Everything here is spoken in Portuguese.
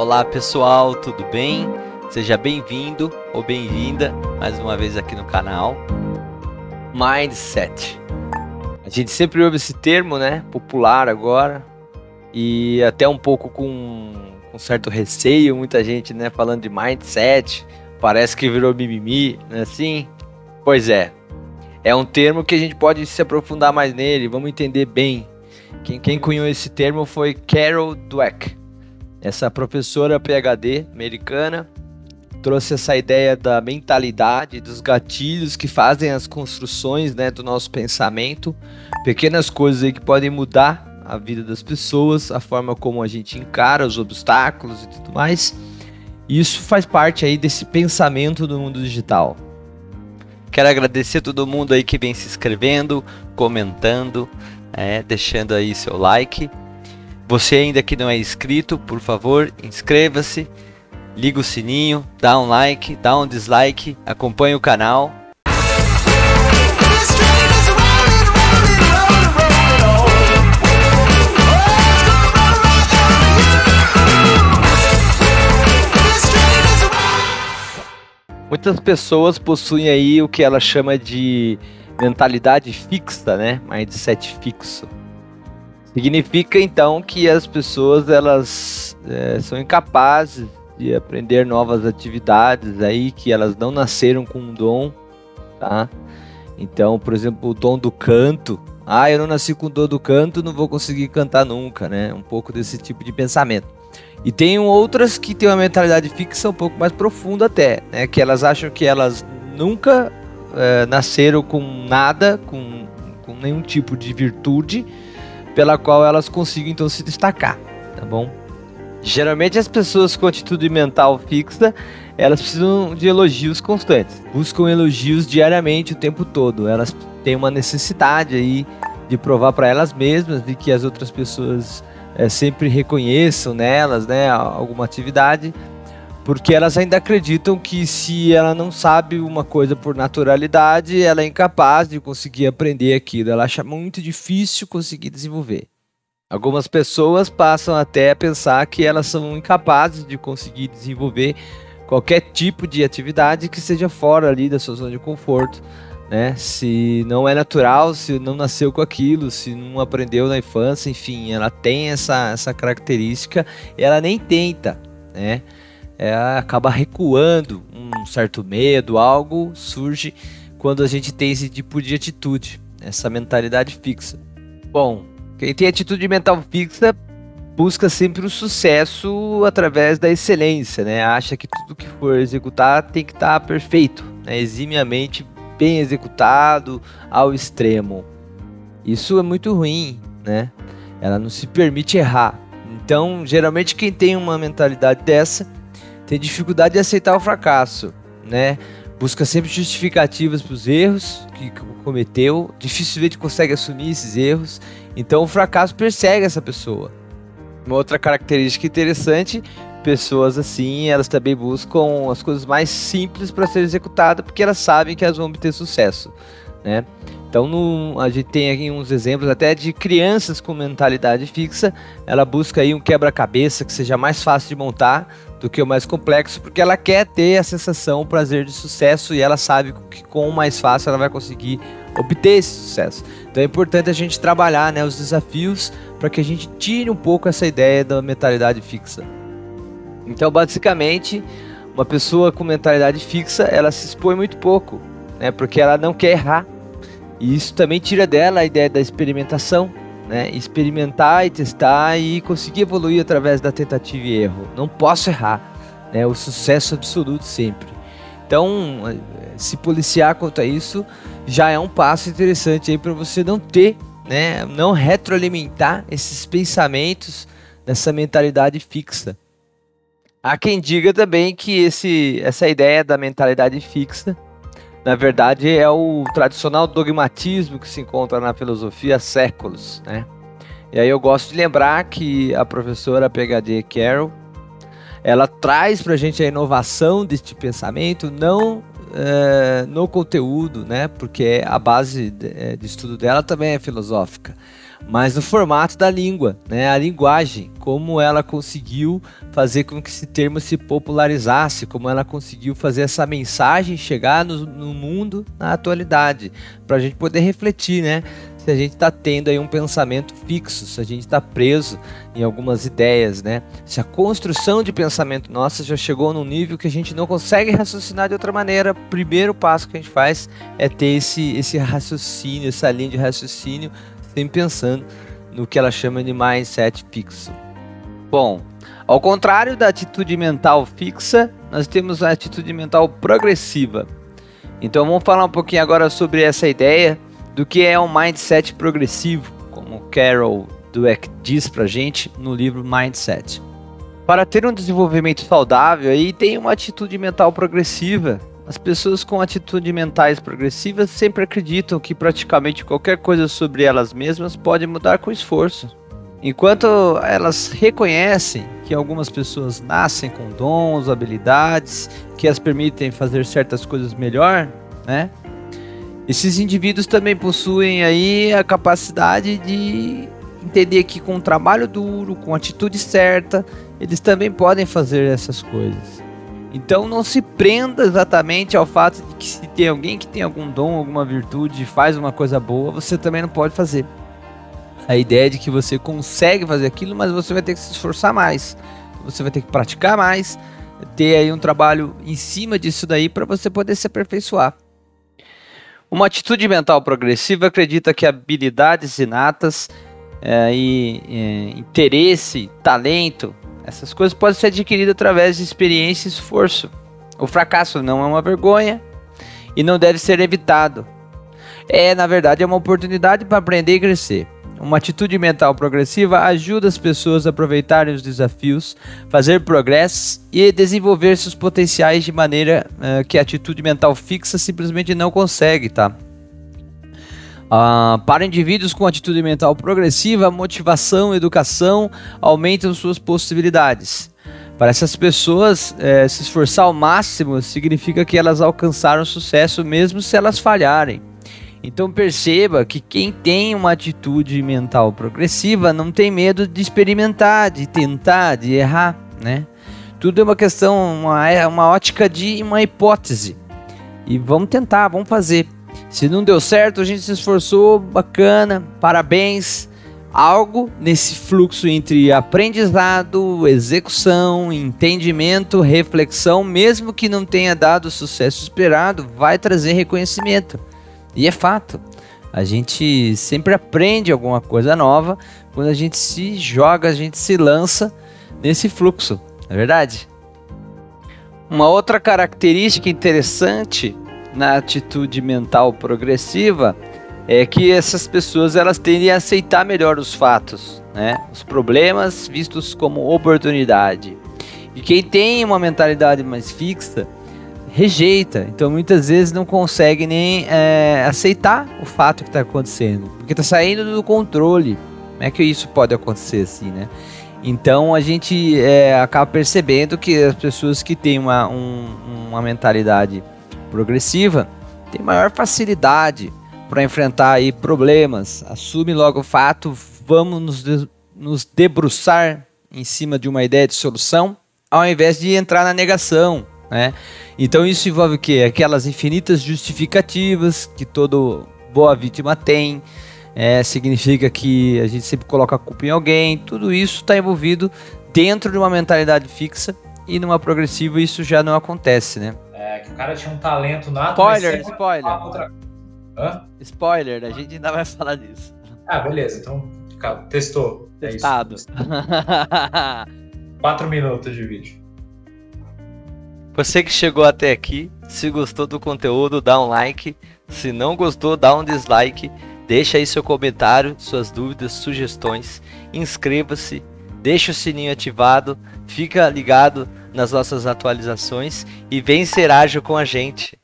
Olá pessoal, tudo bem? Seja bem-vindo ou bem-vinda mais uma vez aqui no canal. Mindset. A gente sempre ouve esse termo, né? Popular agora. E até um pouco com, com certo receio, muita gente, né, falando de mindset. Parece que virou mimimi, não é assim? Pois é. É um termo que a gente pode se aprofundar mais nele, vamos entender bem. Quem, quem cunhou esse termo foi Carol Dweck essa professora PhD americana trouxe essa ideia da mentalidade, dos gatilhos que fazem as construções né, do nosso pensamento, pequenas coisas aí que podem mudar a vida das pessoas, a forma como a gente encara os obstáculos e tudo mais. Isso faz parte aí desse pensamento do mundo digital. Quero agradecer a todo mundo aí que vem se inscrevendo, comentando, é, deixando aí seu like. Você ainda que não é inscrito, por favor, inscreva-se, liga o sininho, dá um like, dá um dislike, acompanhe o canal. Muitas pessoas possuem aí o que ela chama de mentalidade fixa, né? Mindset fixo. Significa então que as pessoas elas é, são incapazes de aprender novas atividades aí que elas não nasceram com um dom, tá? Então, por exemplo, o dom do canto. Ah, eu não nasci com o dom do canto, não vou conseguir cantar nunca, né? Um pouco desse tipo de pensamento. E tem outras que têm uma mentalidade fixa um pouco mais profunda até, né? Que elas acham que elas nunca é, nasceram com nada, com, com nenhum tipo de virtude, pela qual elas consigam então se destacar, tá bom? Geralmente as pessoas com atitude mental fixa, elas precisam de elogios constantes, buscam elogios diariamente o tempo todo. Elas têm uma necessidade aí de provar para elas mesmas de que as outras pessoas é, sempre reconheçam nelas, né, alguma atividade porque elas ainda acreditam que se ela não sabe uma coisa por naturalidade, ela é incapaz de conseguir aprender aquilo. Ela acha muito difícil conseguir desenvolver. Algumas pessoas passam até a pensar que elas são incapazes de conseguir desenvolver qualquer tipo de atividade que seja fora ali da sua zona de conforto, né? Se não é natural, se não nasceu com aquilo, se não aprendeu na infância, enfim, ela tem essa, essa característica, ela nem tenta, né? É, acaba recuando um certo medo, algo surge quando a gente tem esse tipo de atitude, essa mentalidade fixa. Bom, quem tem atitude mental fixa busca sempre o sucesso através da excelência, né? Acha que tudo que for executar tem que estar tá perfeito, né? eximiamente bem executado ao extremo. Isso é muito ruim, né? Ela não se permite errar. Então, geralmente quem tem uma mentalidade dessa tem dificuldade de aceitar o fracasso, né? Busca sempre justificativas para os erros que cometeu, dificilmente consegue assumir esses erros, então o fracasso persegue essa pessoa. Uma outra característica interessante, pessoas assim, elas também buscam as coisas mais simples para ser executadas porque elas sabem que elas vão obter sucesso, né? Então no, a gente tem aqui uns exemplos até de crianças com mentalidade fixa, ela busca aí um quebra-cabeça que seja mais fácil de montar do que o mais complexo, porque ela quer ter a sensação, o prazer de sucesso e ela sabe que com o mais fácil ela vai conseguir obter esse sucesso. Então é importante a gente trabalhar né, os desafios para que a gente tire um pouco essa ideia da mentalidade fixa. Então basicamente uma pessoa com mentalidade fixa ela se expõe muito pouco, né, porque ela não quer errar e isso também tira dela a ideia da experimentação, né? Experimentar e testar e conseguir evoluir através da tentativa e erro. Não posso errar, né? O sucesso absoluto sempre. Então, se policiar quanto a isso já é um passo interessante aí para você não ter, né? Não retroalimentar esses pensamentos nessa mentalidade fixa. Há quem diga também que esse, essa ideia da mentalidade fixa na verdade, é o tradicional dogmatismo que se encontra na filosofia há séculos, né? E aí eu gosto de lembrar que a professora PhD Carroll, ela traz para a gente a inovação deste pensamento, não é, no conteúdo, né? Porque a base de, é, de estudo dela também é filosófica, mas no formato da língua, né? A linguagem, como ela conseguiu fazer com que esse termo se popularizasse, como ela conseguiu fazer essa mensagem chegar no, no mundo na atualidade, para a gente poder refletir, né? Se a gente está tendo aí um pensamento fixo, se a gente está preso em algumas ideias, né? Se a construção de pensamento nossa já chegou num nível que a gente não consegue raciocinar de outra maneira, o primeiro passo que a gente faz é ter esse, esse raciocínio, essa linha de raciocínio sempre pensando no que ela chama de mindset fixo. Bom, ao contrário da atitude mental fixa, nós temos a atitude mental progressiva. Então vamos falar um pouquinho agora sobre essa ideia do que é um mindset progressivo, como Carol Dweck diz pra gente no livro Mindset. Para ter um desenvolvimento saudável, aí tem uma atitude mental progressiva as pessoas com atitudes mentais progressivas sempre acreditam que praticamente qualquer coisa sobre elas mesmas pode mudar com esforço. Enquanto elas reconhecem que algumas pessoas nascem com dons, habilidades que as permitem fazer certas coisas melhor, né? Esses indivíduos também possuem aí a capacidade de entender que com trabalho duro, com atitude certa, eles também podem fazer essas coisas. Então não se prenda exatamente ao fato de que se tem alguém que tem algum dom, alguma virtude, faz uma coisa boa, você também não pode fazer. A ideia é de que você consegue fazer aquilo, mas você vai ter que se esforçar mais. Você vai ter que praticar mais, ter aí um trabalho em cima disso daí para você poder se aperfeiçoar. Uma atitude mental progressiva acredita que habilidades inatas é, e é, interesse, talento, essas coisas podem ser adquiridas através de experiência e esforço. O fracasso não é uma vergonha e não deve ser evitado. É, na verdade, é uma oportunidade para aprender e crescer. Uma atitude mental progressiva ajuda as pessoas a aproveitarem os desafios, fazer progressos e desenvolver seus potenciais de maneira uh, que a atitude mental fixa simplesmente não consegue, tá? Uh, para indivíduos com atitude mental progressiva, motivação e educação aumentam suas possibilidades. Para essas pessoas, é, se esforçar ao máximo significa que elas alcançaram sucesso mesmo se elas falharem. Então perceba que quem tem uma atitude mental progressiva não tem medo de experimentar, de tentar, de errar, né? Tudo é uma questão, uma, é uma ótica de uma hipótese. E vamos tentar, vamos fazer. Se não deu certo, a gente se esforçou, bacana, parabéns. Algo nesse fluxo entre aprendizado, execução, entendimento, reflexão, mesmo que não tenha dado o sucesso esperado, vai trazer reconhecimento. E é fato. A gente sempre aprende alguma coisa nova quando a gente se joga, a gente se lança nesse fluxo, não é verdade? Uma outra característica interessante na atitude mental progressiva é que essas pessoas elas tendem a aceitar melhor os fatos, né? Os problemas vistos como oportunidade. E quem tem uma mentalidade mais fixa rejeita, então muitas vezes não consegue nem é, aceitar o fato que está acontecendo, porque está saindo do controle. Como é que isso pode acontecer assim, né? Então a gente é, acaba percebendo que as pessoas que têm uma, um, uma mentalidade progressiva tem maior facilidade para enfrentar aí problemas. Assume logo o fato, vamos nos, de, nos debruçar em cima de uma ideia de solução, ao invés de entrar na negação. Né? Então isso envolve o quê? Aquelas infinitas justificativas que todo boa vítima tem. É, significa que a gente sempre coloca a culpa em alguém. Tudo isso está envolvido dentro de uma mentalidade fixa e numa progressiva isso já não acontece, né? É, que o cara tinha um talento nato. Spoiler, spoiler. Outra... Hã? Spoiler, a gente ainda vai falar disso. Ah, beleza. Então, testou. É Testado. É Quatro minutos de vídeo. Você que chegou até aqui, se gostou do conteúdo, dá um like. Se não gostou, dá um dislike. Deixa aí seu comentário, suas dúvidas, sugestões. Inscreva-se, deixa o sininho ativado, fica ligado nas nossas atualizações e vem ser ágil com a gente.